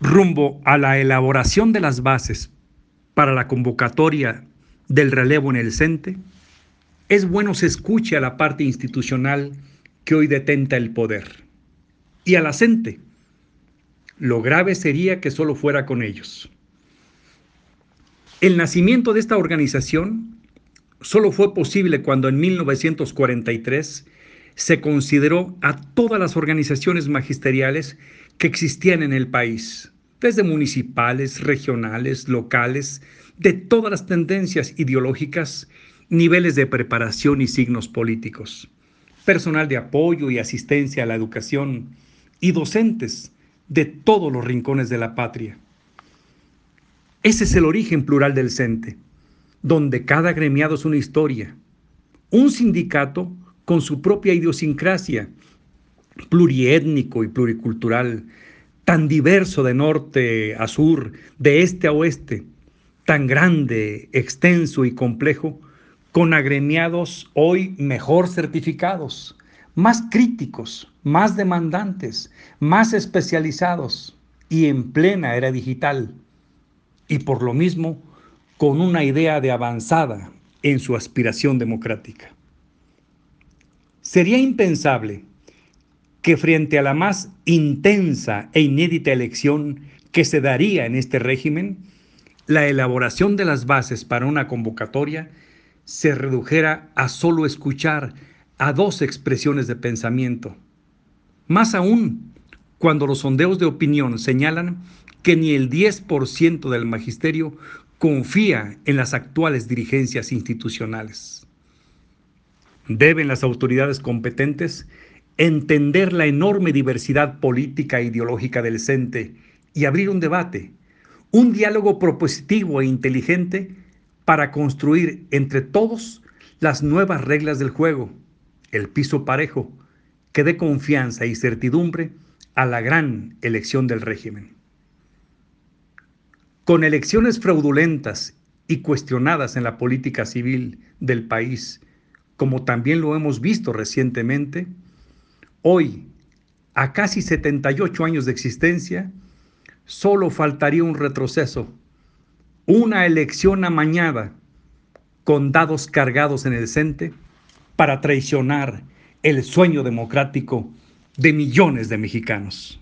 rumbo a la elaboración de las bases para la convocatoria del relevo en el CENTE, es bueno se escuche a la parte institucional que hoy detenta el poder y a la CENTE. Lo grave sería que solo fuera con ellos. El nacimiento de esta organización solo fue posible cuando en 1943 se consideró a todas las organizaciones magisteriales que existían en el país, desde municipales, regionales, locales, de todas las tendencias ideológicas, niveles de preparación y signos políticos, personal de apoyo y asistencia a la educación y docentes de todos los rincones de la patria. Ese es el origen plural del CENTE, donde cada gremiado es una historia, un sindicato con su propia idiosincrasia, pluriétnico y pluricultural, tan diverso de norte a sur, de este a oeste, tan grande, extenso y complejo, con agremiados hoy mejor certificados, más críticos, más demandantes, más especializados y en plena era digital, y por lo mismo con una idea de avanzada en su aspiración democrática. Sería impensable que frente a la más intensa e inédita elección que se daría en este régimen, la elaboración de las bases para una convocatoria se redujera a solo escuchar a dos expresiones de pensamiento. Más aún, cuando los sondeos de opinión señalan que ni el 10% del magisterio confía en las actuales dirigencias institucionales. Deben las autoridades competentes entender la enorme diversidad política e ideológica del CENTE y abrir un debate, un diálogo propositivo e inteligente para construir entre todos las nuevas reglas del juego, el piso parejo, que dé confianza y certidumbre a la gran elección del régimen. Con elecciones fraudulentas y cuestionadas en la política civil del país, como también lo hemos visto recientemente, Hoy, a casi 78 años de existencia, solo faltaría un retroceso, una elección amañada con dados cargados en el CENTE para traicionar el sueño democrático de millones de mexicanos.